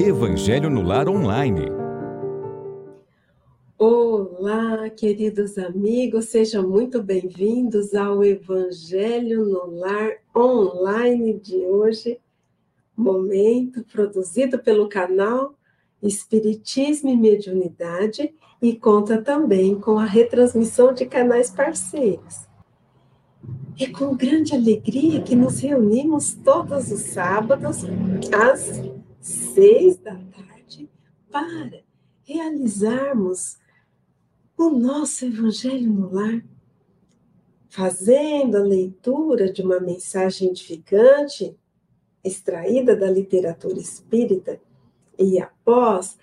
Evangelho no Lar Online. Olá, queridos amigos, sejam muito bem-vindos ao Evangelho no Lar Online de hoje, momento produzido pelo canal Espiritismo e Mediunidade e conta também com a retransmissão de canais parceiros. É com grande alegria que nos reunimos todos os sábados às seis da tarde para realizarmos o nosso Evangelho no Lar, fazendo a leitura de uma mensagem edificante extraída da literatura espírita e após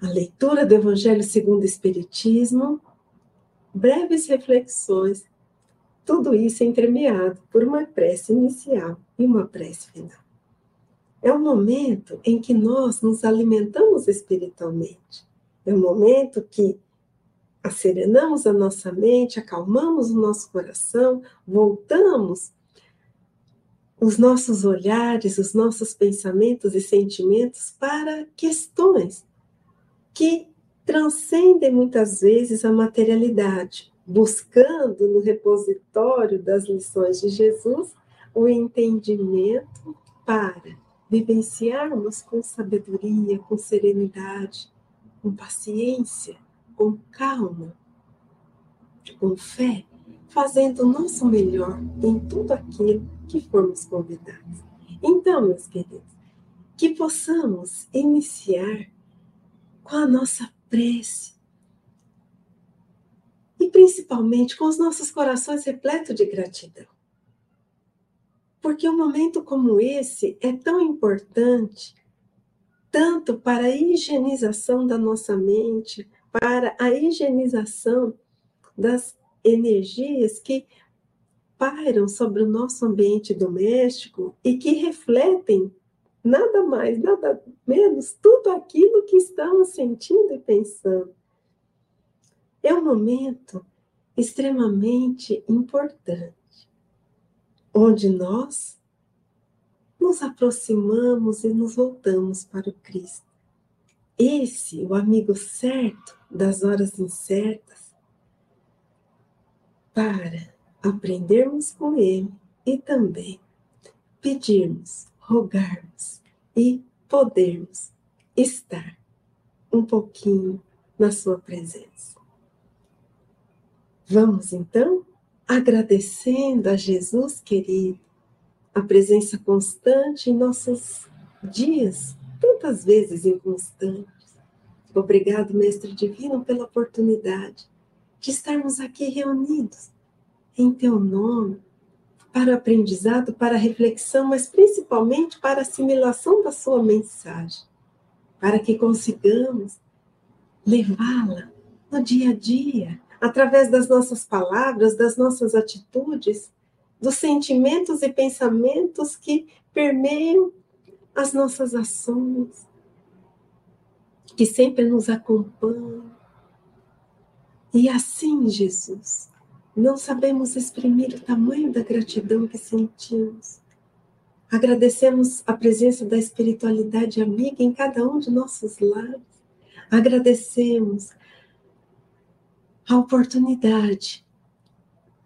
a leitura do Evangelho segundo o Espiritismo, breves reflexões, tudo isso entremeado por uma prece inicial e uma prece final. É um momento em que nós nos alimentamos espiritualmente. É um momento que acerenamos a nossa mente, acalmamos o nosso coração, voltamos os nossos olhares, os nossos pensamentos e sentimentos para questões que transcendem muitas vezes a materialidade, buscando no repositório das lições de Jesus o entendimento para vivenciarmos com sabedoria, com serenidade, com paciência, com calma, com fé, fazendo o nosso melhor em tudo aquilo que formos convidados. Então, meus queridos, que possamos iniciar com a nossa prece e principalmente com os nossos corações repletos de gratidão. Porque um momento como esse é tão importante, tanto para a higienização da nossa mente, para a higienização das energias que pairam sobre o nosso ambiente doméstico e que refletem nada mais, nada menos, tudo aquilo que estamos sentindo e pensando. É um momento extremamente importante onde nós nos aproximamos e nos voltamos para o Cristo. Esse, o amigo certo das horas incertas, para aprendermos com Ele e também pedirmos, rogarmos e podermos estar um pouquinho na Sua presença. Vamos então agradecendo a Jesus querido, a presença constante em nossos dias, tantas vezes inconstantes. Obrigado, Mestre Divino, pela oportunidade de estarmos aqui reunidos em Teu nome, para o aprendizado, para a reflexão, mas principalmente para a assimilação da Sua mensagem, para que consigamos levá-la no dia a dia, através das nossas palavras, das nossas atitudes, dos sentimentos e pensamentos que permeiam as nossas ações, que sempre nos acompanham. E assim, Jesus, não sabemos exprimir o tamanho da gratidão que sentimos. Agradecemos a presença da espiritualidade amiga em cada um de nossos lares. Agradecemos a oportunidade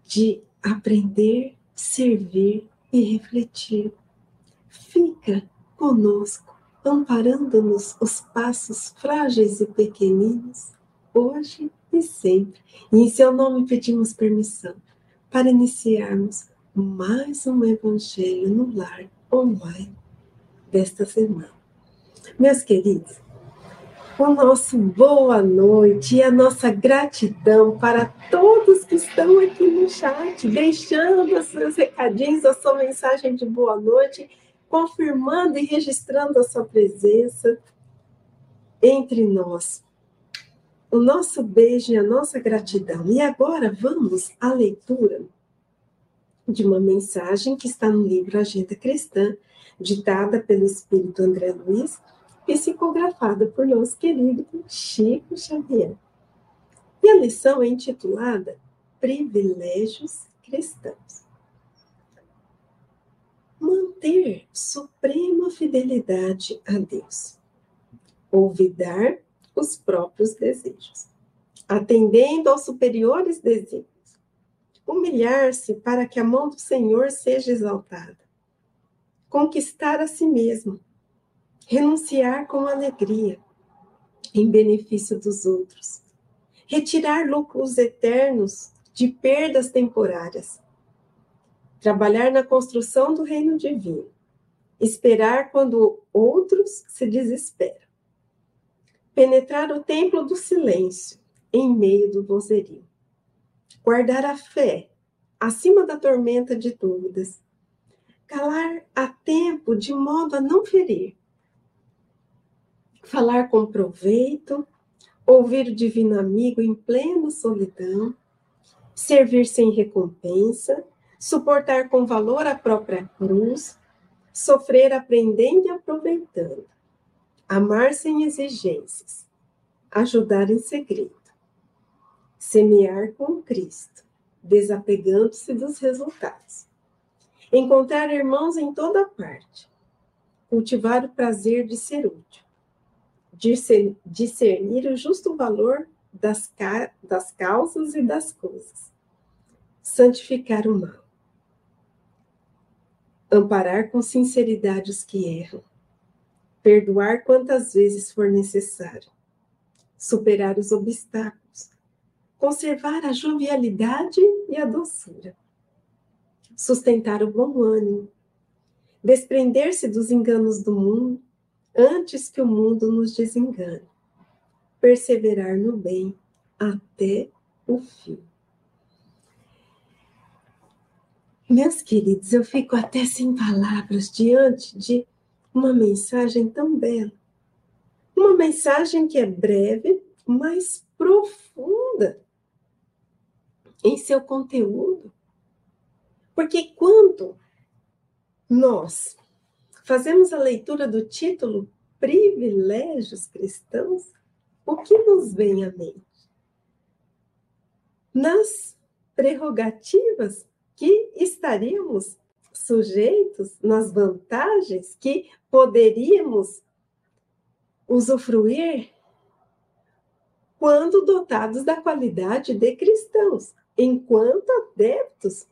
de aprender, servir e refletir. Fica conosco, amparando-nos os passos frágeis e pequeninos, hoje e sempre. E em seu nome pedimos permissão para iniciarmos mais um Evangelho no Lar online desta semana. Meus queridos, o nosso boa noite e a nossa gratidão para todos que estão aqui no chat, deixando os seus recadinhos, a sua mensagem de boa noite, confirmando e registrando a sua presença entre nós. O nosso beijo e a nossa gratidão. E agora vamos à leitura de uma mensagem que está no livro Agenda Cristã, ditada pelo Espírito André Luiz psicografada por nosso querido Chico Xavier. E a lição é intitulada Privilégios Cristãos. Manter suprema fidelidade a Deus. olvidar os próprios desejos, atendendo aos superiores desejos, humilhar-se para que a mão do Senhor seja exaltada, conquistar a si mesmo, renunciar com alegria, em benefício dos outros, retirar lucros eternos de perdas temporárias, trabalhar na construção do reino divino, esperar quando outros se desesperam, penetrar o templo do silêncio em meio do vozerio, guardar a fé acima da tormenta de dúvidas, calar a tempo de modo a não ferir, falar com proveito, ouvir o divino amigo em plena solidão, servir sem recompensa, suportar com valor a própria cruz, sofrer aprendendo e aproveitando, amar sem exigências, ajudar em segredo, semear com Cristo, desapegando-se dos resultados, encontrar irmãos em toda parte, cultivar o prazer de ser útil, discernir o justo valor das, ca das causas e das coisas, santificar o mal, amparar com sinceridade os que erram, perdoar quantas vezes for necessário, superar os obstáculos, conservar a jovialidade e a doçura, sustentar o bom ânimo, desprender-se dos enganos do mundo antes que o mundo nos desengane, perseverar no bem até o fim. Meus queridos, eu fico até sem palavras diante de uma mensagem tão bela. Uma mensagem que é breve, mas profunda em seu conteúdo. Porque quando nós fazemos a leitura do título Privilégios Cristãos, o que nos vem à mente? Nas prerrogativas que estaríamos sujeitos nas vantagens que poderíamos usufruir quando dotados da qualidade de cristãos, enquanto adeptos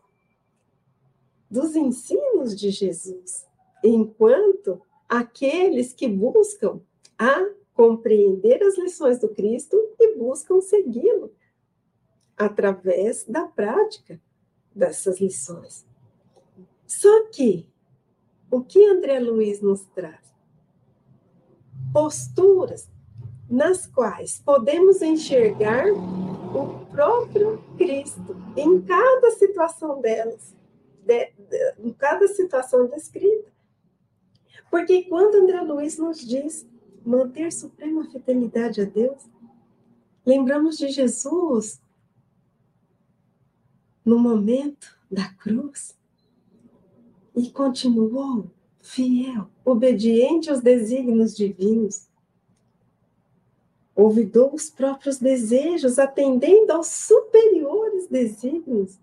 dos ensinos de Jesus, enquanto aqueles que buscam a compreender as lições do Cristo e buscam segui-lo através da prática dessas lições. Só que o que André Luiz nos traz? Posturas nas quais podemos enxergar o próprio Cristo em cada situação delas, de, de, em cada situação descrita. Porque quando André Luiz nos diz manter suprema fidelidade a Deus, lembramos de Jesus no momento da cruz e continuou fiel, obediente aos desígnios divinos. Ouvidou os próprios desejos, atendendo aos superiores desígnios.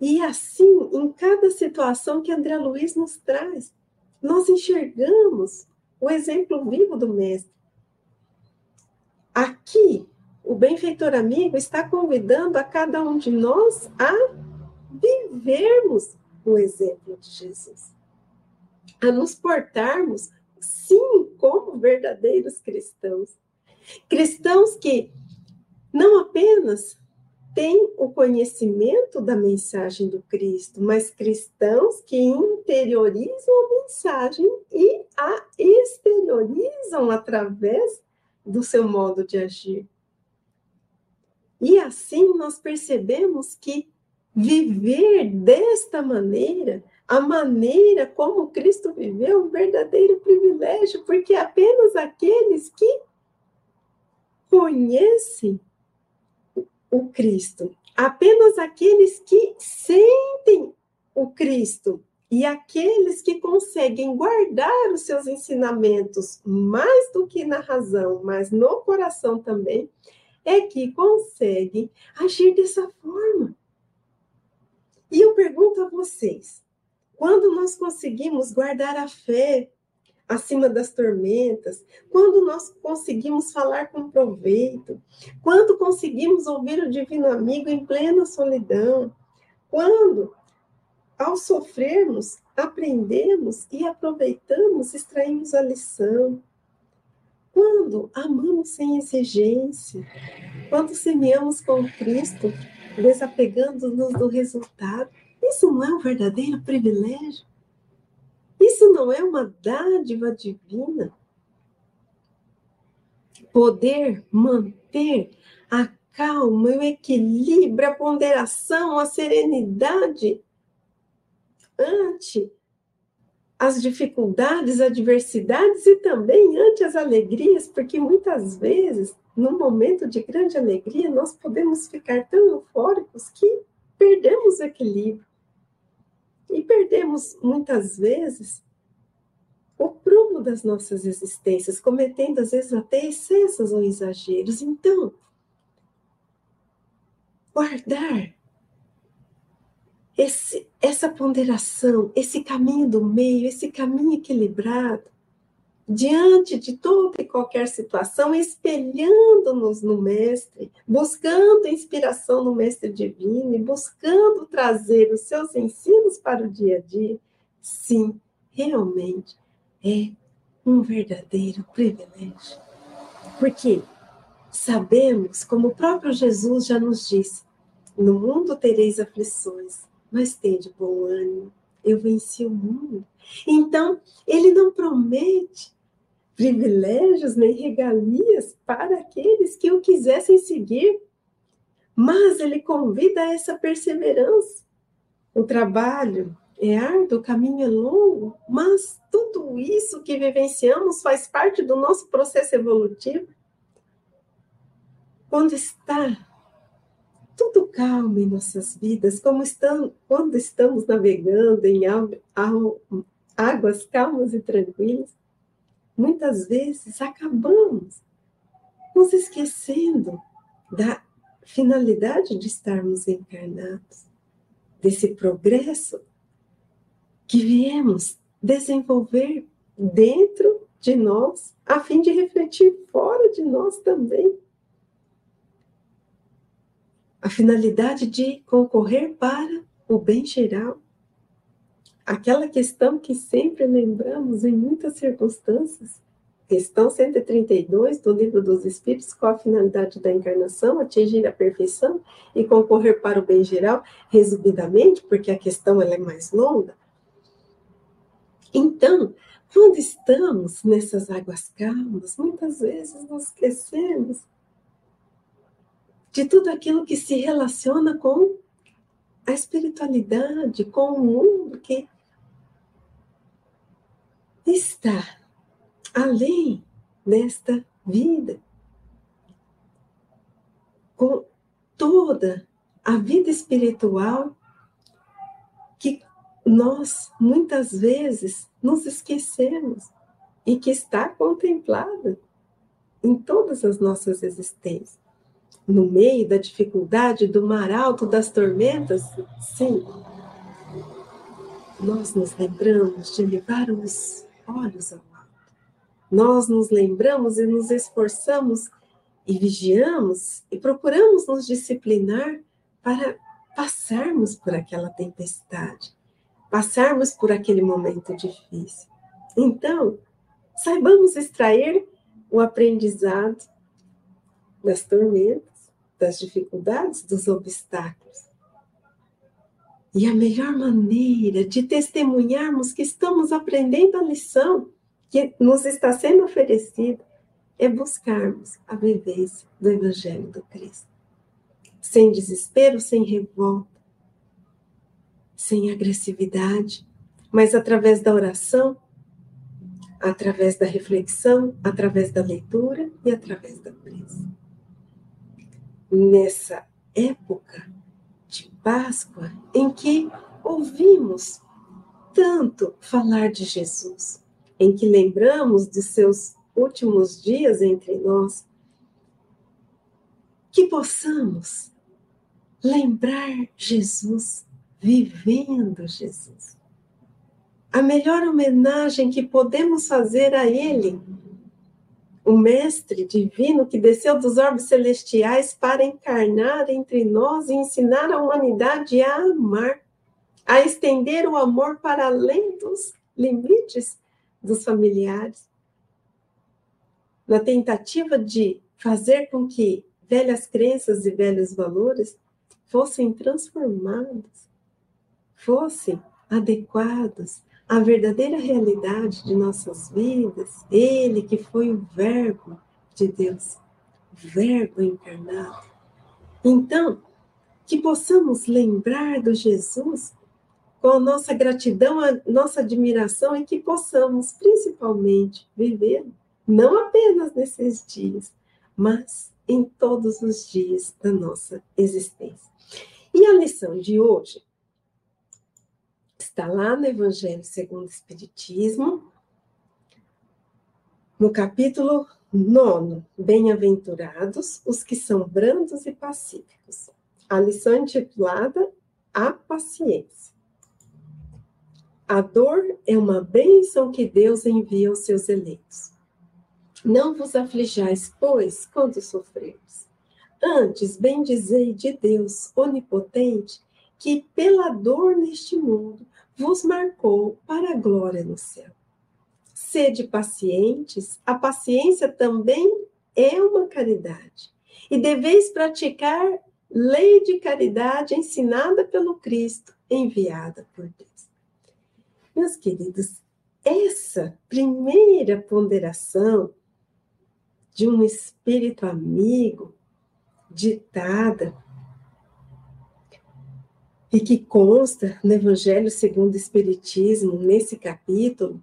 E assim, em cada situação que André Luiz nos traz, nós enxergamos o exemplo vivo do Mestre. Aqui, o benfeitor amigo está convidando a cada um de nós a vivermos o exemplo de Jesus, a nos portarmos, sim, como verdadeiros cristãos. Cristãos que não apenas têm o conhecimento da mensagem do Cristo, mas cristãos que interiorizam a mensagem e a exteriorizam através do seu modo de agir. E assim nós percebemos que viver desta maneira, a maneira como Cristo viveu, é um verdadeiro privilégio, porque apenas aqueles que conhecem o Cristo, apenas aqueles que sentem o Cristo e aqueles que conseguem guardar os seus ensinamentos mais do que na razão, mas no coração também, é que consegue agir dessa forma. E eu pergunto a vocês: quando nós conseguimos guardar a fé, acima das tormentas, quando nós conseguimos falar com proveito, quando conseguimos ouvir o divino amigo em plena solidão, quando, ao sofrermos, aprendemos e aproveitamos, extraímos a lição. Quando amamos sem exigência, quando semeamos com Cristo, desapegando-nos do resultado, isso não é um verdadeiro privilégio? Isso não é uma dádiva divina? Poder manter a calma, o equilíbrio, a ponderação, a serenidade ante as dificuldades, adversidades e também ante as alegrias, porque muitas vezes, num momento de grande alegria, nós podemos ficar tão eufóricos que perdemos o equilíbrio. E perdemos, muitas vezes, o prumo das nossas existências, cometendo, às vezes, até excessos ou exageros. Então, guardar esse, essa ponderação, esse caminho do meio, esse caminho equilibrado, diante de toda e qualquer situação, espelhando-nos no Mestre, buscando inspiração no Mestre Divino e buscando trazer os seus ensinos para o dia a dia, sim, realmente é um verdadeiro privilégio. Porque sabemos, como o próprio Jesus já nos disse, no mundo tereis aflições, mas tende bom ânimo, eu venci o mundo. Então, ele não promete privilégios nem regalias para aqueles que o quisessem seguir, mas ele convida a essa perseverança. O trabalho é árduo, o caminho é longo, mas tudo isso que vivenciamos faz parte do nosso processo evolutivo. Quando está tudo calmo em nossas vidas, como estamos, quando estamos navegando em águas calmas e tranquilas, muitas vezes acabamos nos esquecendo da finalidade de estarmos encarnados, desse progresso que viemos desenvolver dentro de nós, a fim de refletir fora de nós também. A finalidade de concorrer para o bem geral aquela questão que sempre lembramos em muitas circunstâncias, questão 132 do Livro dos Espíritos, qual a finalidade da encarnação? Atingir a perfeição e concorrer para o bem geral, resumidamente, porque a questão ela é mais longa. Então, quando estamos nessas águas calmas, muitas vezes nos esquecemos de tudo aquilo que se relaciona com a espiritualidade, com o mundo que está além desta vida, com toda a vida espiritual que nós muitas vezes nos esquecemos e que está contemplada em todas as nossas existências. No meio da dificuldade, do mar alto, das tormentas, sim, nós nos lembramos de elevar os olhos ao alto. Nós nos lembramos e nos esforçamos e vigiamos e procuramos nos disciplinar para passarmos por aquela tempestade, passarmos por aquele momento difícil. Então, saibamos extrair o aprendizado das tormentas, das dificuldades, dos obstáculos. E a melhor maneira de testemunharmos que estamos aprendendo a lição que nos está sendo oferecida é buscarmos a vivência do Evangelho do Cristo. Sem desespero, sem revolta, sem agressividade, mas através da oração, através da reflexão, através da leitura e através da prece. Nessa época de Páscoa, em que ouvimos tanto falar de Jesus, em que lembramos de seus últimos dias entre nós, que possamos lembrar Jesus, vivendo Jesus. a melhor homenagem que podemos fazer a Ele, o Mestre Divino que desceu dos orbes celestiais para encarnar entre nós e ensinar a humanidade a amar, a estender o amor para além dos limites dos familiares, na tentativa de fazer com que velhas crenças e velhos valores fossem transformados, fossem adequados à verdadeira realidade de nossas vidas, Ele que foi o Verbo de Deus, Verbo encarnado. Então, que possamos lembrar do Jesus com a nossa gratidão, a nossa admiração e que possamos, principalmente, viver não apenas nesses dias, mas em todos os dias da nossa existência. E a lição de hoje está lá no Evangelho segundo o Espiritismo, no capítulo 9, Bem-aventurados os que são brandos e pacíficos. A lição intitulada A Paciência. A dor é uma bênção que Deus envia aos seus eleitos. Não vos aflijais, pois, quando sofreres. Antes, bendizei de Deus onipotente, que pela dor neste mundo vos marcou para a glória no céu. Sede pacientes, a paciência também é uma caridade. E deveis praticar lei de caridade ensinada pelo Cristo, enviada por Deus. Meus queridos, essa primeira ponderação de um espírito amigo, ditada e que consta no Evangelho segundo o Espiritismo, nesse capítulo,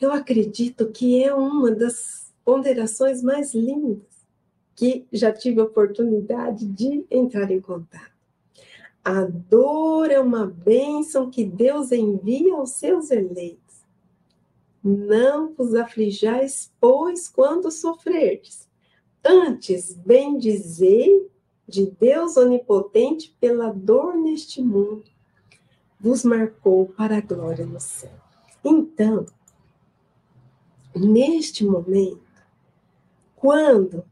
eu acredito que é uma das ponderações mais lindas que já tive a oportunidade de entrar em contato. A dor é uma bênção que Deus envia aos seus eleitos. Não vos aflijais, pois, quando sofrerdes. Antes, bendizei de Deus onipotente pela dor neste mundo, vos marcou para a glória no céu. Então, neste momento, quando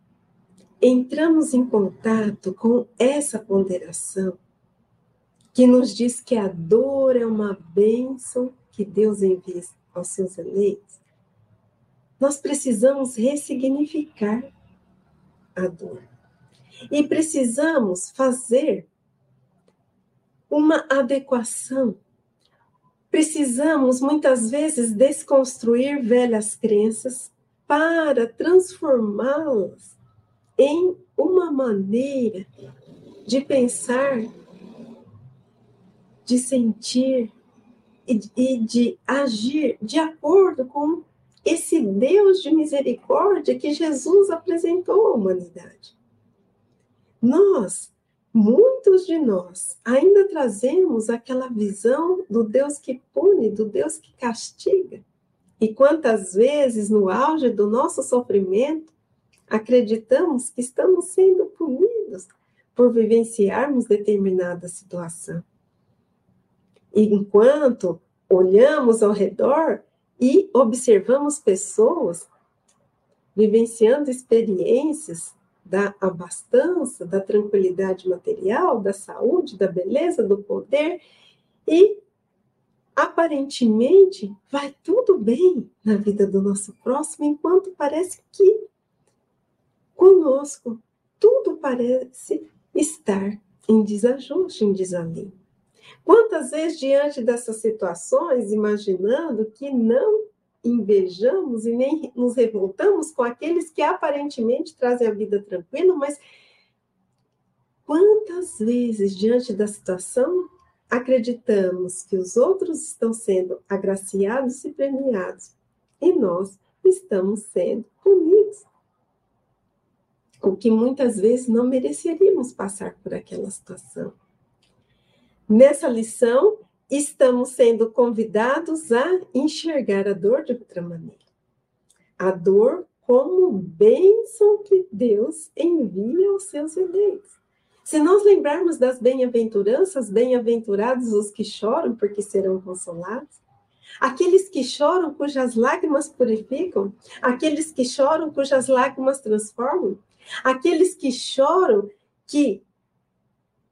entramos em contato com essa ponderação, que nos diz que a dor é uma bênção que Deus envia aos seus eleitos, nós precisamos ressignificar a dor. E precisamos fazer uma adequação. Precisamos, muitas vezes, desconstruir velhas crenças para transformá-las em uma maneira de pensar, de sentir e de agir de acordo com esse Deus de misericórdia que Jesus apresentou à humanidade. Nós, muitos de nós, ainda trazemos aquela visão do Deus que pune, do Deus que castiga. E quantas vezes, no auge do nosso sofrimento, acreditamos que estamos sendo punidos por vivenciarmos determinada situação. Enquanto olhamos ao redor e observamos pessoas vivenciando experiências da abastança, da tranquilidade material, da saúde, da beleza, do poder, e aparentemente vai tudo bem na vida do nosso próximo, enquanto parece que conosco tudo parece estar em desajuste, em desalinho. Quantas vezes, diante dessas situações, imaginando que não invejamos e nem nos revoltamos com aqueles que aparentemente trazem a vida tranquila, mas quantas vezes, diante da situação, acreditamos que os outros estão sendo agraciados e premiados e nós estamos sendo punidos? O que muitas vezes não mereceríamos passar por aquela situação. Nessa lição, estamos sendo convidados a enxergar a dor de outra maneira. A dor como bênção que Deus envia aos seus eleitos. Se nós lembrarmos das bem-aventuranças, bem-aventurados os que choram, porque serão consolados. Aqueles que choram, cujas lágrimas purificam. Aqueles que choram, cujas lágrimas transformam. Aqueles que choram, que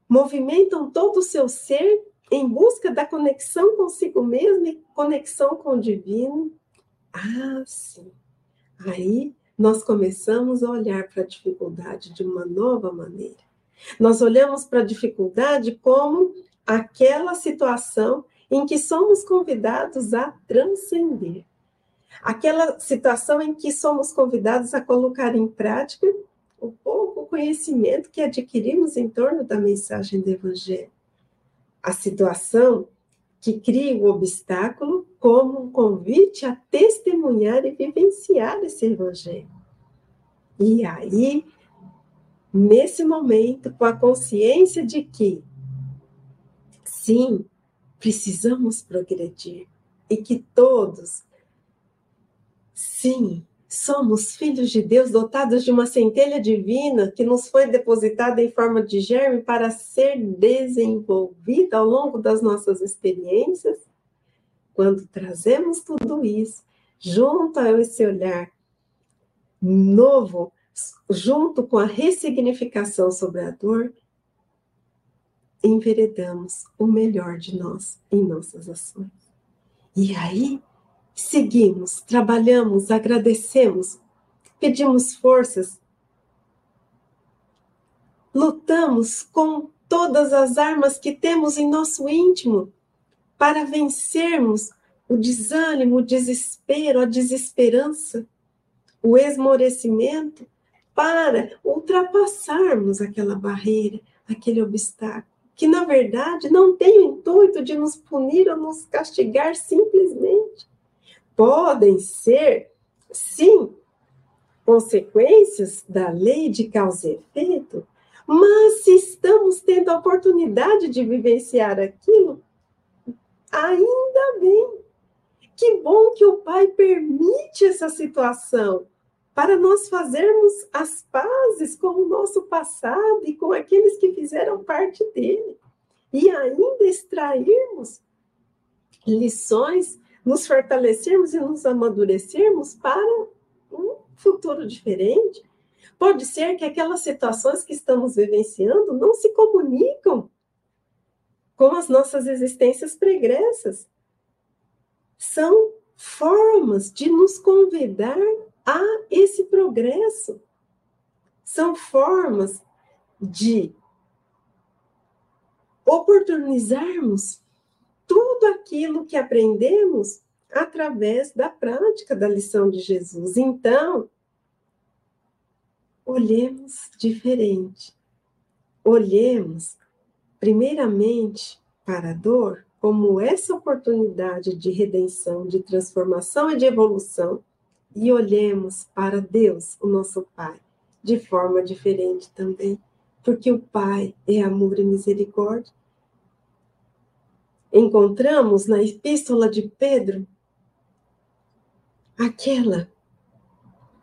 movimentam todo o seu ser em busca da conexão consigo mesmo e conexão com o divino. Ah, sim. Aí nós começamos a olhar para a dificuldade de uma nova maneira. Nós olhamos para a dificuldade como aquela situação em que somos convidados a transcender. Aquela situação em que somos convidados a colocar em prática o pouco conhecimento que adquirimos em torno da mensagem do Evangelho. A situação que cria o obstáculo como um convite a testemunhar e vivenciar esse Evangelho. E aí nesse momento, com a consciência de que, sim, precisamos progredir e que todos, sim, somos filhos de Deus dotados de uma centelha divina que nos foi depositada em forma de germe para ser desenvolvida ao longo das nossas experiências. Quando trazemos tudo isso junto a esse olhar novo junto com a ressignificação sobre a dor, enveredamos o melhor de nós em nossas ações. E aí, seguimos, trabalhamos, agradecemos, pedimos forças, lutamos com todas as armas que temos em nosso íntimo para vencermos o desânimo, o desespero, a desesperança, o esmorecimento para ultrapassarmos aquela barreira, aquele obstáculo, que na verdade não tem o intuito de nos punir ou nos castigar simplesmente. Podem ser, sim, consequências da lei de causa e efeito, mas se estamos tendo a oportunidade de vivenciar aquilo, ainda bem. Que bom que o Pai permite essa situação para nós fazermos as pazes com o nosso passado e com aqueles que fizeram parte dele, e ainda extrairmos lições, nos fortalecermos e nos amadurecermos para um futuro diferente. Pode ser que aquelas situações que estamos vivenciando não se comunicam com as nossas existências pregressas. São formas de nos convidar a esse progresso. São formas de oportunizarmos tudo aquilo que aprendemos através da prática da lição de Jesus. Então, olhemos diferente. Olhemos, primeiramente, para a dor como essa oportunidade de redenção, de transformação e de evolução e olhemos para Deus, o nosso Pai, de forma diferente também, porque o Pai é amor e misericórdia. Encontramos na epístola de Pedro aquela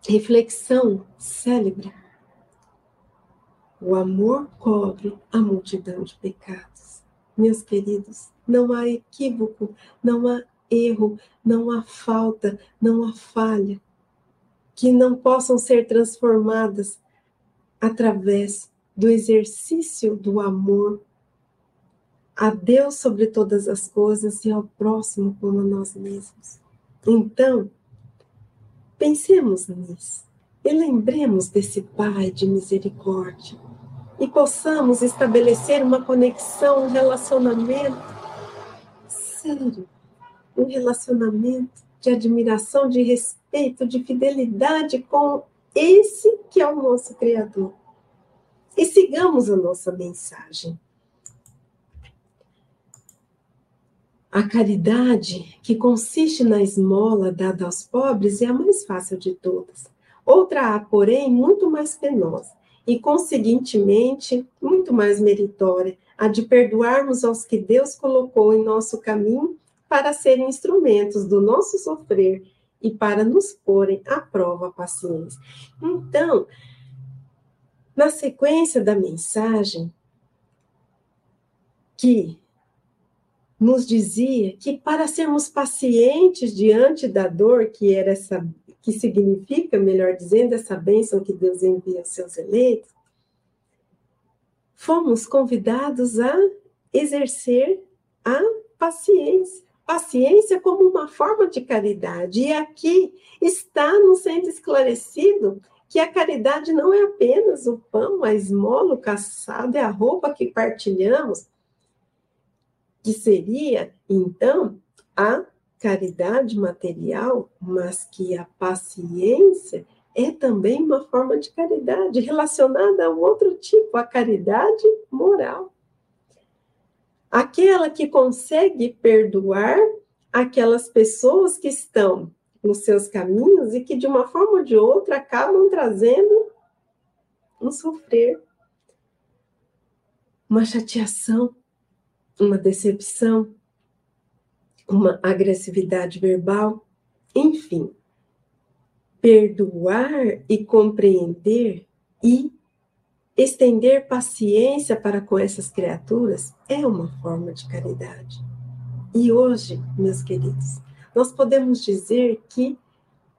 reflexão célebre. O amor cobre a multidão de pecados. Meus queridos, não há equívoco, não há erro, não há falta, não há falha, que não possam ser transformadas através do exercício do amor a Deus sobre todas as coisas e ao próximo como a nós mesmos. Então, pensemos nisso e lembremos desse Pai de misericórdia e possamos estabelecer uma conexão, um relacionamento sério um relacionamento de admiração, de respeito, de fidelidade com esse que é o nosso Criador. E sigamos a nossa mensagem. A caridade, que consiste na esmola dada aos pobres, é a mais fácil de todas. Outra há, porém, muito mais penosa e, conseguintemente, muito mais meritória, a de perdoarmos aos que Deus colocou em nosso caminho para serem instrumentos do nosso sofrer e para nos porem à prova a paciência. Então, na sequência da mensagem, que nos dizia que para sermos pacientes diante da dor, que era essa, que significa, melhor dizendo, essa bênção que Deus envia aos seus eleitos, fomos convidados a exercer a paciência. Paciência como uma forma de caridade. E aqui está nos sendo esclarecido que a caridade não é apenas o pão, a esmola, o caçado, é a roupa que partilhamos, que seria, então, a caridade material, mas que a paciência é também uma forma de caridade relacionada a um outro tipo, a caridade moral. Aquela que consegue perdoar aquelas pessoas que estão nos seus caminhos e que, de uma forma ou de outra, acabam trazendo um sofrer, uma chateação, uma decepção, uma agressividade verbal, enfim. Perdoar e compreender e estender paciência para com essas criaturas é uma forma de caridade. E hoje, meus queridos, nós podemos dizer que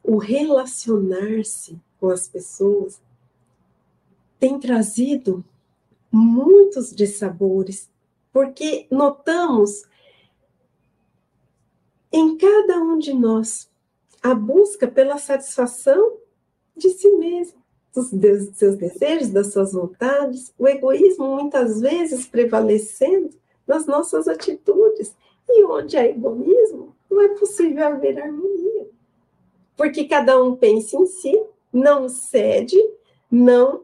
o relacionar-se com as pessoas tem trazido muitos dissabores porque notamos em cada um de nós a busca pela satisfação de si mesmo, dos seus desejos, das suas vontades, o egoísmo muitas vezes prevalecendo nas nossas atitudes. E onde há egoísmo, não é possível haver harmonia. Porque cada um pensa em si, não cede, não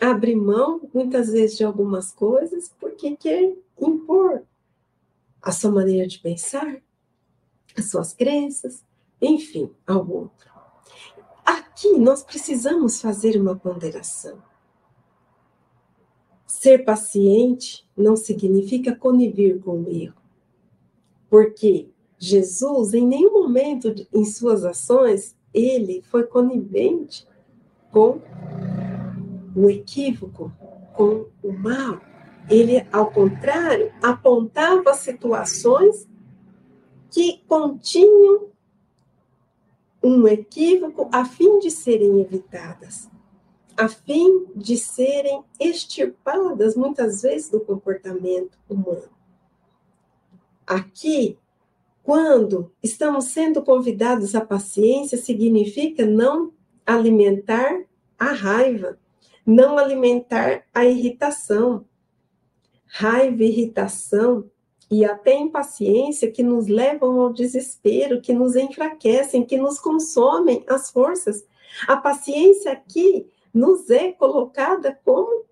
abre mão, muitas vezes, de algumas coisas, porque quer impor a sua maneira de pensar, as suas crenças, enfim, ao outro. Aqui nós precisamos fazer uma ponderação. Ser paciente não significa conivir com o erro, porque Jesus, em nenhum momento em suas ações, ele foi conivente com o equívoco, com o mal. Ele, ao contrário, apontava situações que continham um equívoco a fim de serem evitadas, a fim de serem extirpadas muitas vezes do comportamento humano. Aqui, quando estamos sendo convidados à paciência, significa não alimentar a raiva, não alimentar a irritação. Raiva, irritação e até impaciência que nos levam ao desespero, que nos enfraquecem, que nos consomem as forças. A paciência aqui nos é colocada como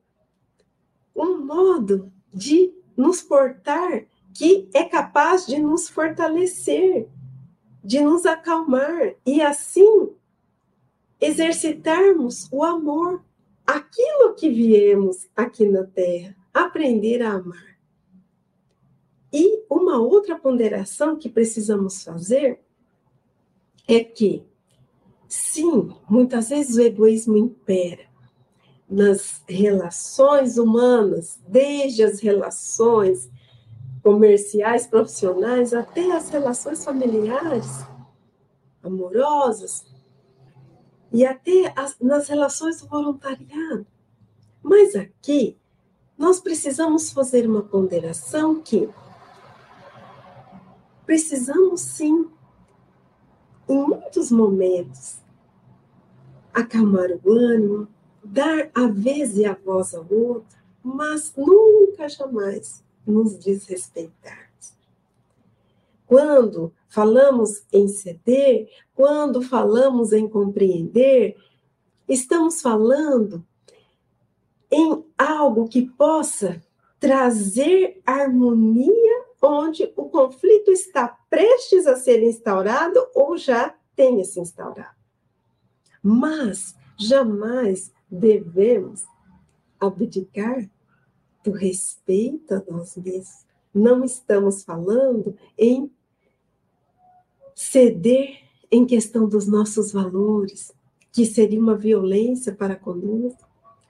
um modo de nos portar que é capaz de nos fortalecer, de nos acalmar e assim exercitarmos o amor aquilo que viemos aqui na Terra, aprender a amar. E uma outra ponderação que precisamos fazer é que, sim, muitas vezes o egoísmo impera nas relações humanas, desde as relações comerciais, profissionais, até as relações familiares, amorosas, e até as, nas relações do voluntariado. Mas aqui, nós precisamos fazer uma ponderação que precisamos sim, em muitos momentos, acalmar o ânimo, dar a vez e a voz ao outro, mas nunca jamais nos desrespeitar. Quando falamos em ceder, quando falamos em compreender, estamos falando em algo que possa trazer harmonia onde o conflito está prestes a ser instaurado ou já tenha se instaurado. Mas jamais devemos abdicar do respeito a nós mesmos. Não estamos falando em ceder em questão dos nossos valores, que seria uma violência para conosco.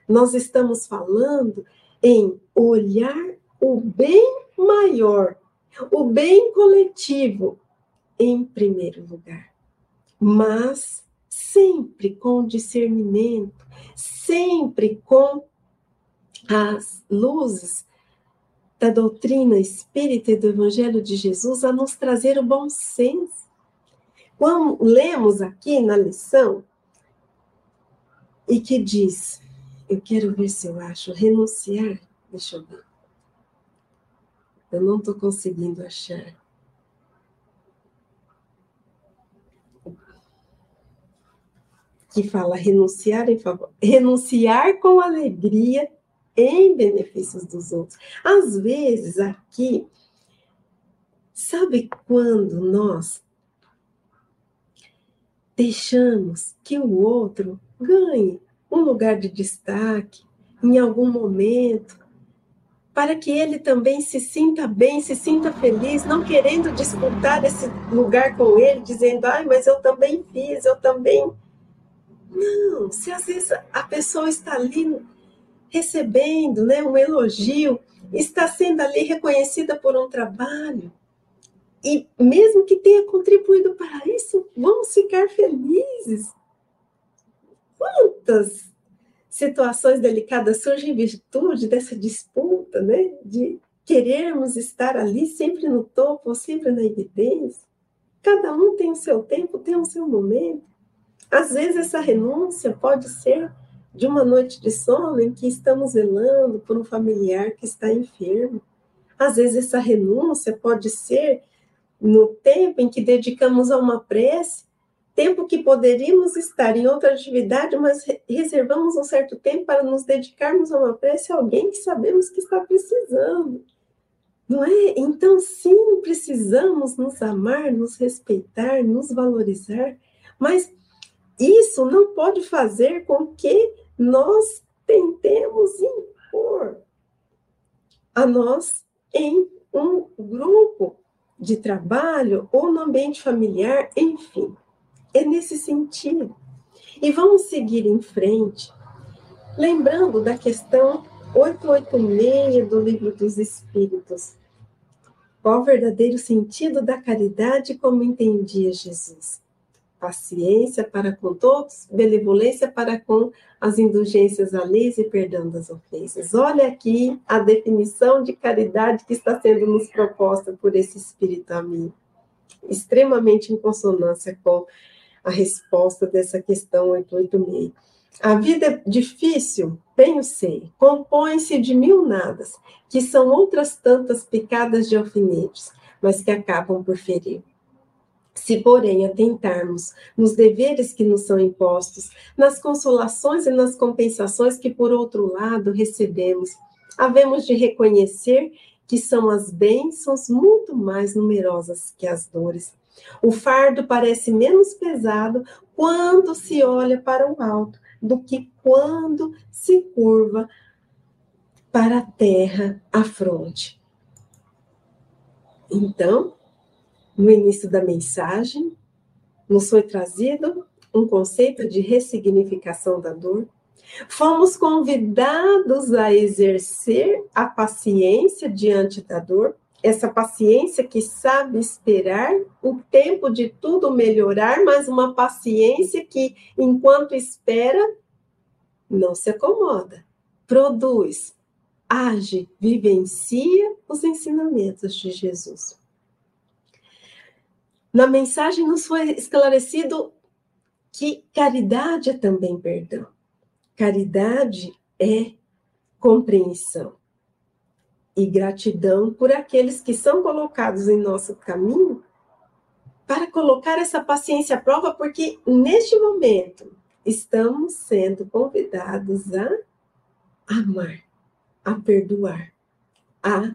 Nós estamos falando em olhar o bem maior, o bem coletivo em primeiro lugar. Mas sempre com discernimento, sempre com as luzes da doutrina espírita e do Evangelho de Jesus a nos trazer o bom senso. Quando lemos aqui na lição, e que diz, eu quero ver se eu acho, renunciar, deixa eu ver. Eu não estou conseguindo achar. Que fala renunciar em favor, renunciar com alegria em benefícios dos outros. Às vezes, aqui, sabe quando nós deixamos que o outro ganhe um lugar de destaque em algum momento, para que ele também se sinta bem, se sinta feliz, não querendo disputar esse lugar com ele, dizendo, ai, mas eu também fiz, eu também. Não, se às vezes a pessoa está ali recebendo né, um elogio, está sendo ali reconhecida por um trabalho, e mesmo que tenha contribuído para isso, vamos ficar felizes. Quantas situações delicadas surgem em virtude dessa disputa, né? De querermos estar ali sempre no topo, sempre na evidência. Cada um tem o seu tempo, tem o seu momento. Às vezes essa renúncia pode ser de uma noite de sono em que estamos velando por um familiar que está enfermo. Às vezes, essa renúncia pode ser no tempo em que dedicamos a uma prece, tempo que poderíamos estar em outra atividade, mas reservamos um certo tempo para nos dedicarmos a uma prece a alguém que sabemos que está precisando. Não é? Então, sim, precisamos nos amar, nos respeitar, nos valorizar, mas isso não pode fazer com que nós tentemos impor a nós em um grupo de trabalho ou no ambiente familiar, enfim. É nesse sentido. E vamos seguir em frente, lembrando da questão 886 do Livro dos Espíritos. Qual o verdadeiro sentido da caridade como entendia Jesus? Paciência para com todos, benevolência para com as indulgências alheias e perdão das ofensas. Olha aqui a definição de caridade que está sendo nos proposta por esse espírito amigo, extremamente em consonância com a resposta dessa questão 886. A vida é difícil, bem o sei, compõe-se de mil nadas, que são outras tantas picadas de alfinetes, mas que acabam por ferir. Se, porém, atentarmos nos deveres que nos são impostos, nas consolações e nas compensações que, por outro lado, recebemos, havemos de reconhecer que são as bênçãos muito mais numerosas que as dores. O fardo parece menos pesado quando se olha para o alto do que quando se curva para a terra a fronte. Então, no início da mensagem, nos foi trazido um conceito de ressignificação da dor. Fomos convidados a exercer a paciência diante da dor, essa paciência que sabe esperar o tempo de tudo melhorar, mas uma paciência que, enquanto espera, não se acomoda, produz, age, vivencia os ensinamentos de Jesus. Na mensagem nos foi esclarecido que caridade é também perdão. Caridade é compreensão e gratidão por aqueles que são colocados em nosso caminho para colocar essa paciência à prova, porque neste momento estamos sendo convidados a amar, a perdoar, a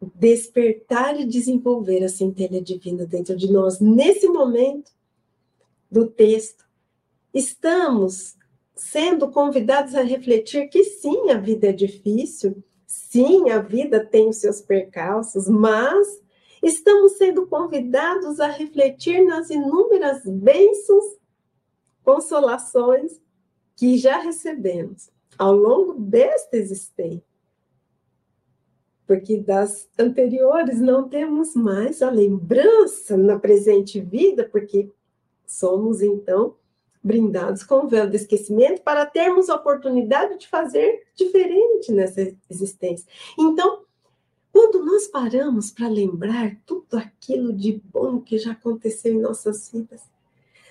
despertar e desenvolver a centelha divina dentro de nós. Nesse momento do texto, estamos sendo convidados a refletir que sim, a vida é difícil, sim, a vida tem os seus percalços, mas estamos sendo convidados a refletir nas inúmeras bênçãos, consolações que já recebemos ao longo desta existência porque das anteriores não temos mais a lembrança na presente vida, porque somos então brindados com o véu do esquecimento para termos a oportunidade de fazer diferente nessa existência. Então, quando nós paramos para lembrar tudo aquilo de bom que já aconteceu em nossas vidas,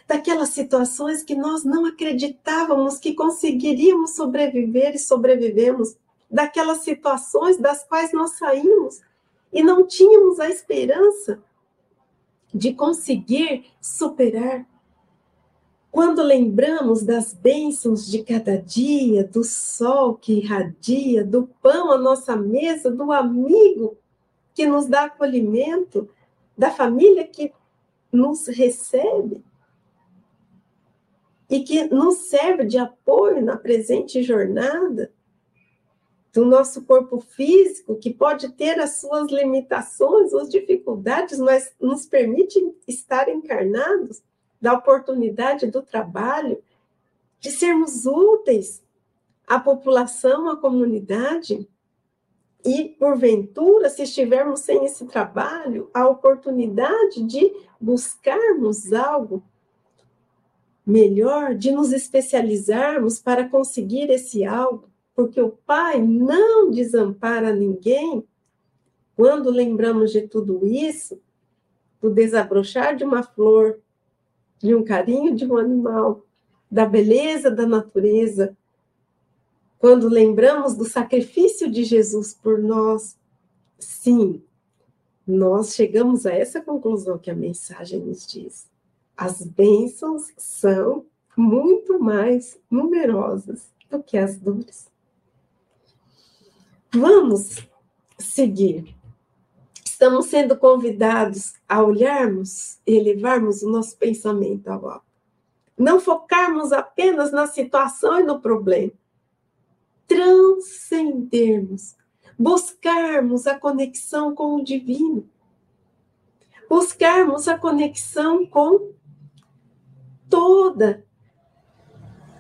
daquelas situações que nós não acreditávamos que conseguiríamos sobreviver e sobrevivemos, daquelas situações das quais nós saímos e não tínhamos a esperança de conseguir superar. Quando lembramos das bênçãos de cada dia, do sol que irradia, do pão à nossa mesa, do amigo que nos dá acolhimento, da família que nos recebe e que nos serve de apoio na presente jornada, do nosso corpo físico, que pode ter as suas limitações, as dificuldades, mas nos permite estar encarnados da oportunidade do trabalho, de sermos úteis à população, à comunidade. E, porventura, se estivermos sem esse trabalho, a oportunidade de buscarmos algo melhor, de nos especializarmos para conseguir esse algo, porque o Pai não desampara ninguém. Quando lembramos de tudo isso, do desabrochar de uma flor, de um carinho de um animal, da beleza da natureza, quando lembramos do sacrifício de Jesus por nós, sim, nós chegamos a essa conclusão que a mensagem nos diz. As bênçãos são muito mais numerosas do que as dores. Vamos seguir estamos sendo convidados a olharmos e elevarmos o nosso pensamento ao alto. Não focarmos apenas na situação e no problema. Transcendermos, buscarmos a conexão com o divino. Buscarmos a conexão com toda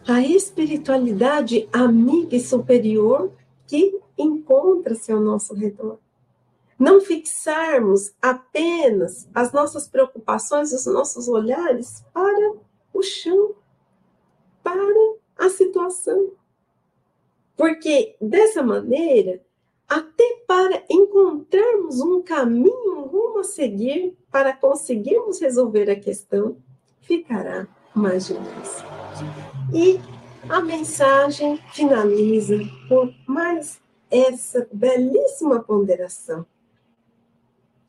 a espiritualidade amiga e superior que encontra-se ao nosso redor não fixarmos apenas as nossas preocupações, os nossos olhares para o chão, para a situação. Porque dessa maneira, até para encontrarmos um caminho, um rumo a seguir para conseguirmos resolver a questão, ficará mais difícil. E a mensagem finaliza com mais essa belíssima ponderação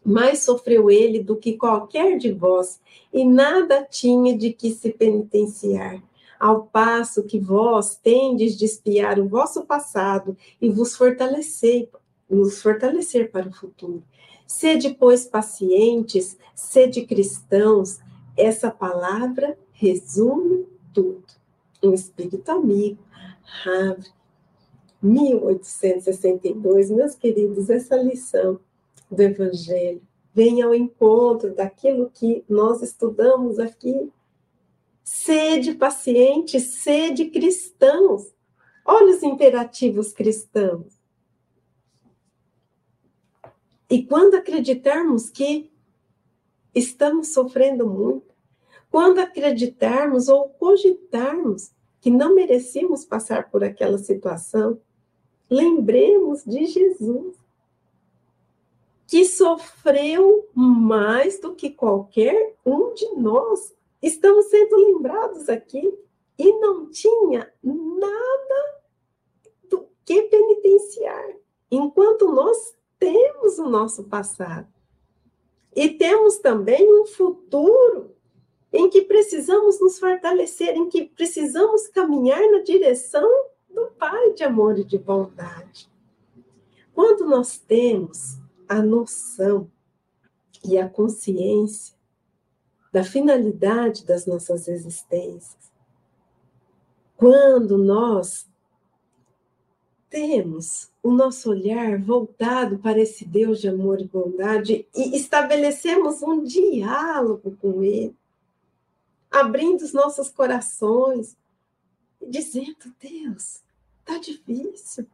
mais sofreu ele do que qualquer de vós, e nada tinha de que se penitenciar. Ao passo que vós tendes de espiar o vosso passado e vos fortalecer, fortalecer para o futuro. Sede, pois, pacientes, sede cristãos. Essa palavra resume tudo. Um espírito amigo, Havre, 1862, meus queridos, essa lição do Evangelho, vem ao encontro daquilo que nós estudamos aqui. Sede paciente, sede cristãos. Olha os imperativos cristãos. E quando acreditarmos que estamos sofrendo muito, quando acreditarmos ou cogitarmos que não merecemos passar por aquela situação, lembremos de Jesus que sofreu mais do que qualquer um de nós. Estamos sendo lembrados aqui e não tinha nada do que penitenciar, enquanto nós temos o nosso passado. E temos também um futuro em que precisamos nos fortalecer, em que precisamos caminhar na direção do Pai de amor e de bondade. Quando nós temos a noção e a consciência da finalidade das nossas existências. Quando nós temos o nosso olhar voltado para esse Deus de amor e bondade e estabelecemos um diálogo com Ele, abrindo os nossos corações dizendo: Deus, está difícil,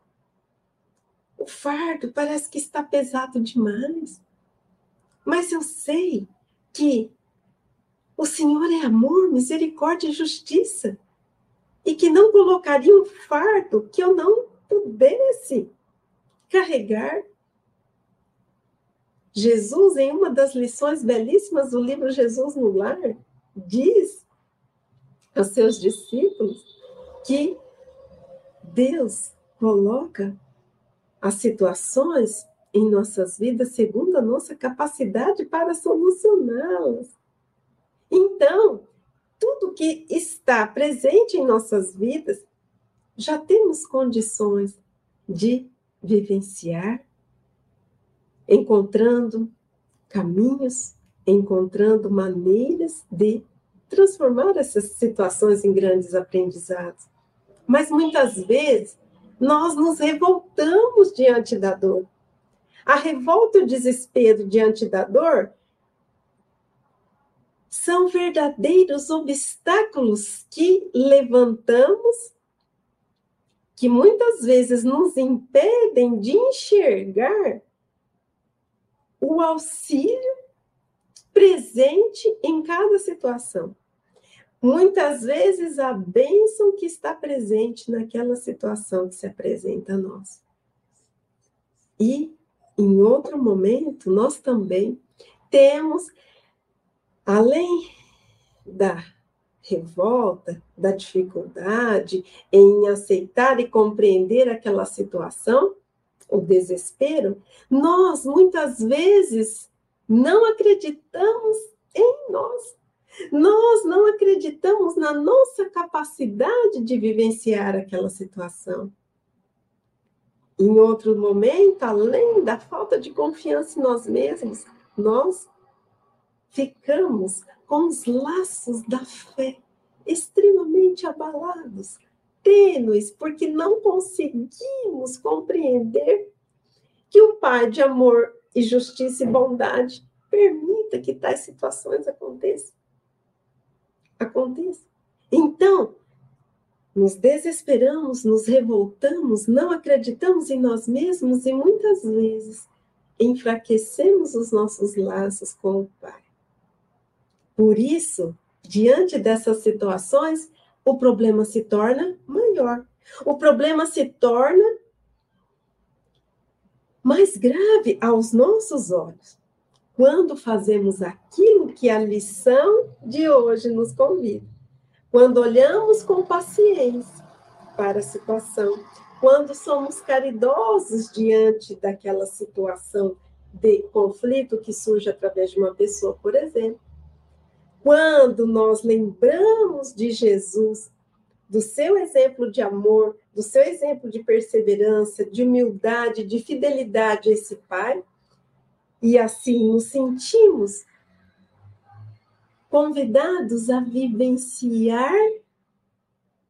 o fardo parece que está pesado demais. Mas eu sei que o Senhor é amor, misericórdia e justiça. E que não colocaria um fardo que eu não pudesse carregar. Jesus, em uma das lições belíssimas do livro Jesus no Lar, diz aos seus discípulos que Deus coloca as situações em nossas vidas segundo a nossa capacidade para solucioná-las. Então, tudo que está presente em nossas vidas, já temos condições de vivenciar, encontrando caminhos, encontrando maneiras de transformar essas situações em grandes aprendizados. Mas muitas vezes nós nos revoltamos diante da dor. A revolta e o desespero diante da dor são verdadeiros obstáculos que levantamos, que muitas vezes nos impedem de enxergar o auxílio presente em cada situação. Muitas vezes a bênção que está presente naquela situação que se apresenta a nós. E, em outro momento, nós também temos além da revolta, da dificuldade em aceitar e compreender aquela situação, o desespero, nós muitas vezes não acreditamos em nós. Nós não acreditamos na nossa capacidade de vivenciar aquela situação. Em outro momento, além da falta de confiança em nós mesmos, nós ficamos com os laços da fé extremamente abalados, tênues, porque não conseguimos compreender que o Pai de amor e justiça e bondade permita que tais situações aconteçam. Aconteçam. Então, nos desesperamos, nos revoltamos, não acreditamos em nós mesmos e muitas vezes enfraquecemos os nossos laços com o Pai. Por isso, diante dessas situações, o problema se torna maior. O problema se torna mais grave aos nossos olhos. Quando fazemos aquilo que a lição de hoje nos convida. Quando olhamos com paciência para a situação, quando somos caridosos diante daquela situação de conflito que surge através de uma pessoa, por exemplo, quando nós lembramos de Jesus, do seu exemplo de amor, do seu exemplo de perseverança, de humildade, de fidelidade a esse Pai, e assim nos sentimos convidados a vivenciar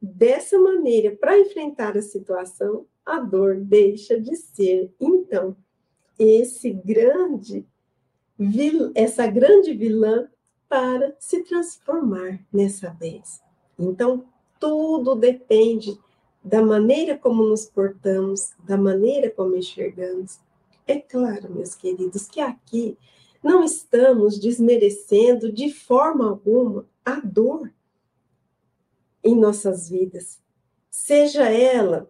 dessa maneira para enfrentar a situação, a dor deixa de ser então esse grande essa grande vilã para se transformar nessa vez. Então, tudo depende da maneira como nos portamos, da maneira como enxergamos. É claro, meus queridos, que aqui não estamos desmerecendo de forma alguma a dor em nossas vidas, seja ela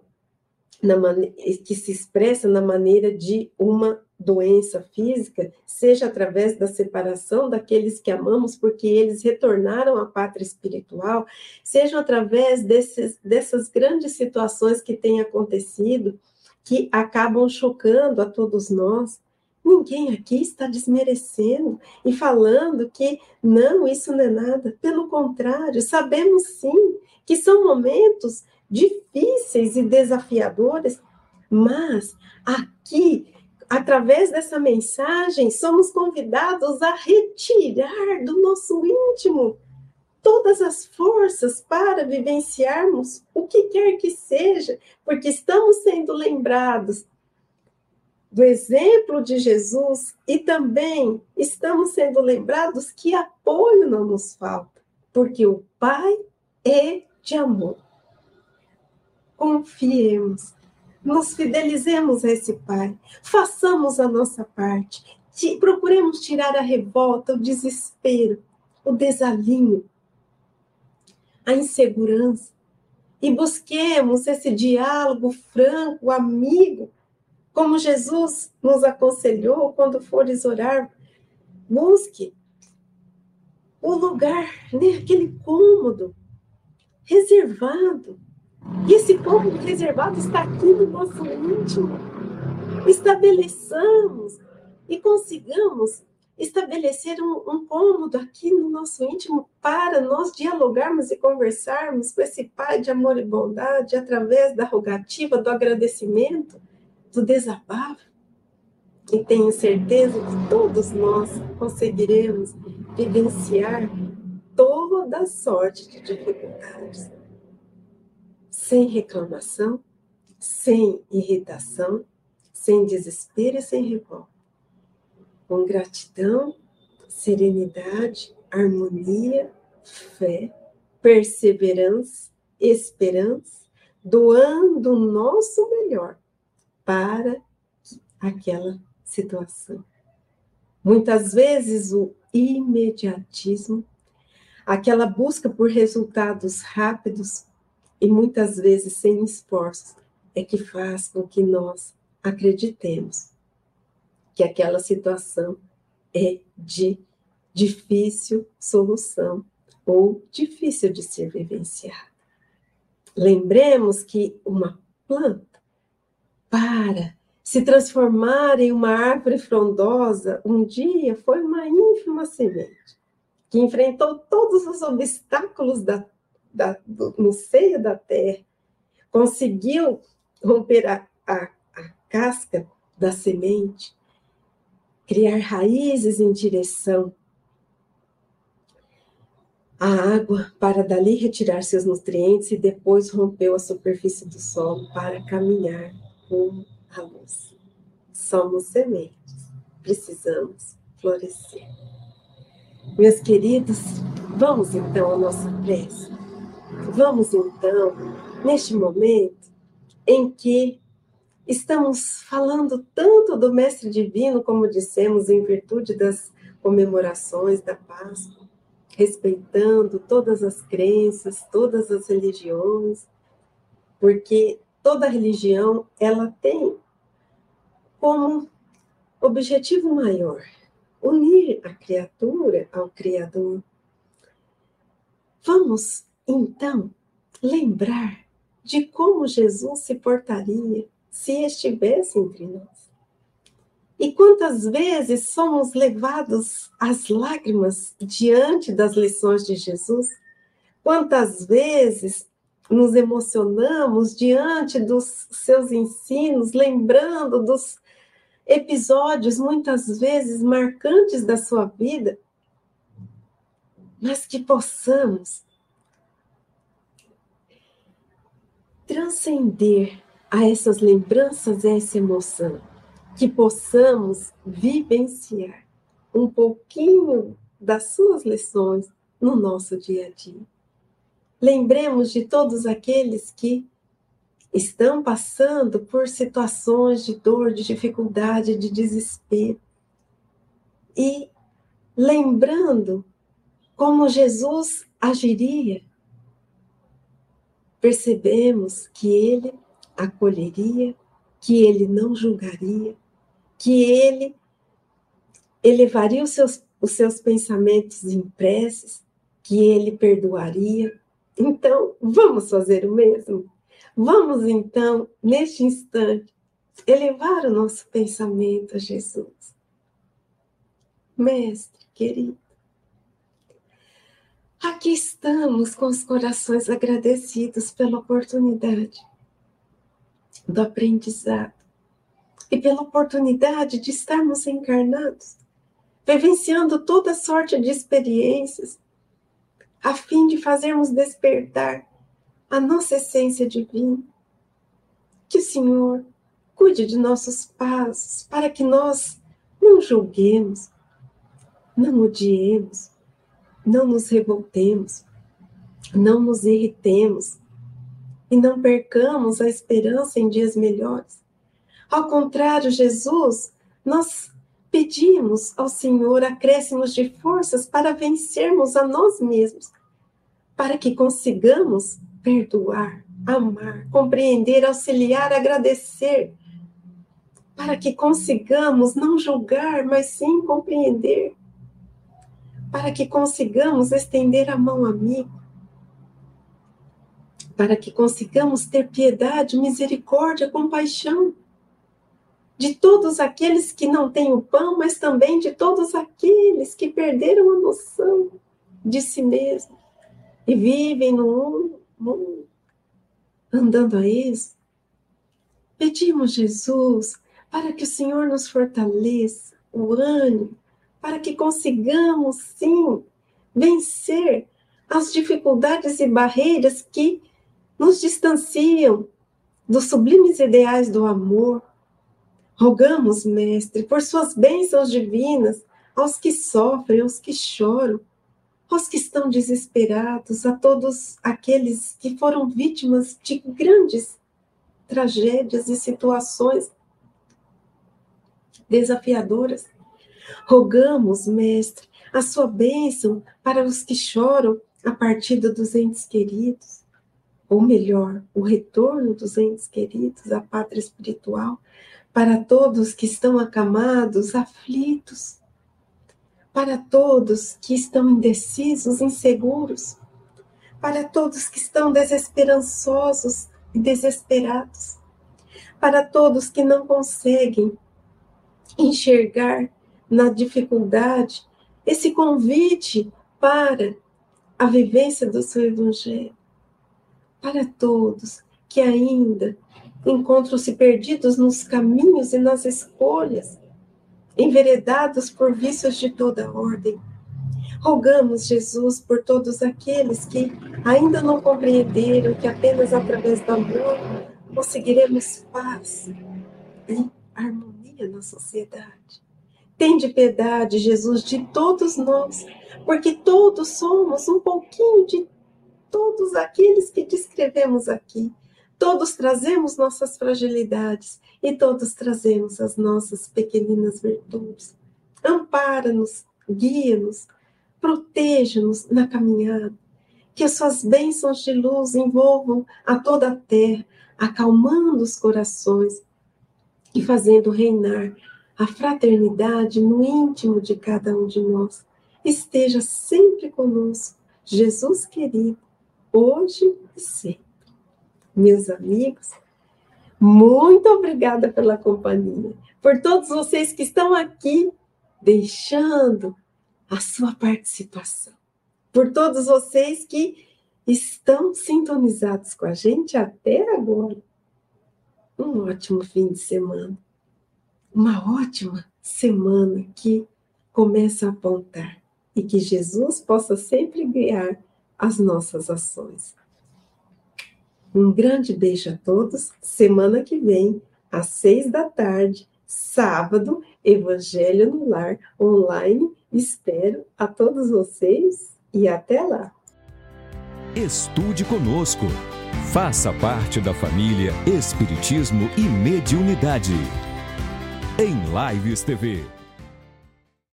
que se expressa na maneira de uma doença física, seja através da separação daqueles que amamos, porque eles retornaram à pátria espiritual, seja através desses, dessas grandes situações que têm acontecido, que acabam chocando a todos nós. Ninguém aqui está desmerecendo e falando que não, isso não é nada. Pelo contrário, sabemos sim que são momentos difíceis e desafiadores, mas aqui através dessa mensagem, somos convidados a retirar do nosso íntimo todas as forças para vivenciarmos o que quer que seja, porque estamos sendo lembrados do exemplo de Jesus e também estamos sendo lembrados que apoio não nos falta, porque o Pai é de amor. Confiemos nos fidelizemos a esse Pai, façamos a nossa parte, procuremos tirar a revolta, o desespero, o desalinho, a insegurança, e busquemos esse diálogo franco, amigo, como Jesus nos aconselhou quando fores orar. Busque o lugar, né, aquele cômodo reservado. E esse cômodo reservado está aqui no nosso íntimo. Estabeleçamos e consigamos estabelecer um, um cômodo aqui no nosso íntimo para nós dialogarmos e conversarmos com esse Pai de amor e bondade através da rogativa, do agradecimento, do desabafo. E tenho certeza que todos nós conseguiremos vivenciar toda sorte de dificuldades, sem reclamação, sem irritação, sem desespero e sem revolta com gratidão, serenidade, harmonia, fé, perseverança, esperança, doando o nosso melhor para aquela situação. Muitas vezes o imediatismo, aquela busca por resultados rápidos e muitas vezes sem esforços, é que faz com que nós acreditemos que aquela situação é de difícil solução ou difícil de ser vivenciada. Lembremos que uma planta, para se transformar em uma árvore frondosa, um dia foi uma ínfima semente que enfrentou todos os obstáculos da, da, do, no seio da terra, conseguiu romper a, a, a casca da semente criar raízes em direção à água para dali retirar seus nutrientes e depois rompeu a superfície do solo para caminhar rumo à luz. Somos sementes, precisamos florescer. Meus queridos, vamos então à nossa prece. Vamos então, neste momento em que Estamos falando tanto do Mestre Divino, como dissemos, em virtude das comemorações da Páscoa, respeitando todas as crenças, todas as religiões, porque toda religião ela tem como objetivo maior unir a criatura ao Criador. Vamos, então, lembrar de como Jesus se portaria se estivesse entre nós. E quantas vezes somos levados às lágrimas diante das lições de Jesus? Quantas vezes nos emocionamos diante dos seus ensinos, lembrando dos episódios muitas vezes marcantes da sua vida, mas que possamos transcender a essas lembranças, a essa emoção, que possamos vivenciar um pouquinho das suas lições no nosso dia a dia. Lembremos de todos aqueles que estão passando por situações de dor, de dificuldade, de desespero. E lembrando como Jesus agiria, percebemos que ele acolheria, que ele não julgaria, que ele elevaria os seus, os seus pensamentos em preces, que ele perdoaria. Então, vamos fazer o mesmo? Vamos, então, neste instante, elevar o nosso pensamento a Jesus. Mestre querido, aqui estamos com os corações agradecidos pela oportunidade do aprendizado e pela oportunidade de estarmos encarnados, vivenciando toda sorte de experiências, a fim de fazermos despertar a nossa essência divina. Que o Senhor cuide de nossos passos, para que nós não julguemos, não odiemos, não nos revoltemos, não nos irritemos, e não percamos a esperança em dias melhores. Ao contrário, Jesus, nós pedimos ao Senhor acréscimos de forças para vencermos a nós mesmos, para que consigamos perdoar, amar, compreender, auxiliar, agradecer, para que consigamos não julgar, mas sim compreender, para que consigamos estender a mão amigo, para que consigamos ter piedade, misericórdia, compaixão de todos aqueles que não têm o pão, mas também de todos aqueles que perderam a noção de si mesmo e vivem no mundo andando a isso. Pedimos, Jesus, para que o Senhor nos fortaleça o ânimo, para que consigamos, sim, vencer as dificuldades e barreiras que nos distanciam dos sublimes ideais do amor, Rogamos, Mestre, por suas bênçãos divinas, aos que sofrem, aos que choram, aos que estão desesperados, a todos aqueles que foram vítimas de grandes tragédias e situações desafiadoras. Rogamos, Mestre, a sua bênção para os que choram a partida dos entes queridos, ou melhor, o retorno dos entes queridos à pátria espiritual, para todos que estão acamados, aflitos, para todos que estão indecisos, inseguros, para todos que estão desesperançosos e desesperados, para todos que não conseguem enxergar na dificuldade esse convite para a vivência do seu evangelho, para todos que ainda encontram-se perdidos nos caminhos e nas escolhas, enveredados por vícios de toda ordem. Rogamos, Jesus, por todos aqueles que ainda não compreenderam que apenas através do amor conseguiremos paz e harmonia na sociedade. Tende piedade, Jesus, de todos nós, porque todos somos um pouquinho de todos aqueles que descrevemos aqui. Todos trazemos nossas fragilidades e todos trazemos as nossas pequeninas virtudes. Ampara-nos, guia-nos, proteja-nos na caminhada. Que as suas bênçãos de luz envolvam a toda a terra, acalmando os corações e fazendo reinar a fraternidade no íntimo de cada um de nós. Esteja sempre conosco, Jesus querido, hoje e sempre meus amigos. Muito obrigada pela companhia, por todos vocês que estão aqui deixando a sua participação, por todos vocês que estão sintonizados com a gente até agora. Um ótimo fim de semana, uma ótima semana que começa a apontar e que Jesus possa sempre guiar as nossas ações. Um grande beijo a todos. Semana que vem, às seis da tarde, sábado, Evangelho no Lar online. Espero a todos vocês e até lá. Estude conosco. Faça parte da família Espiritismo e Mediunidade. Em Lives TV.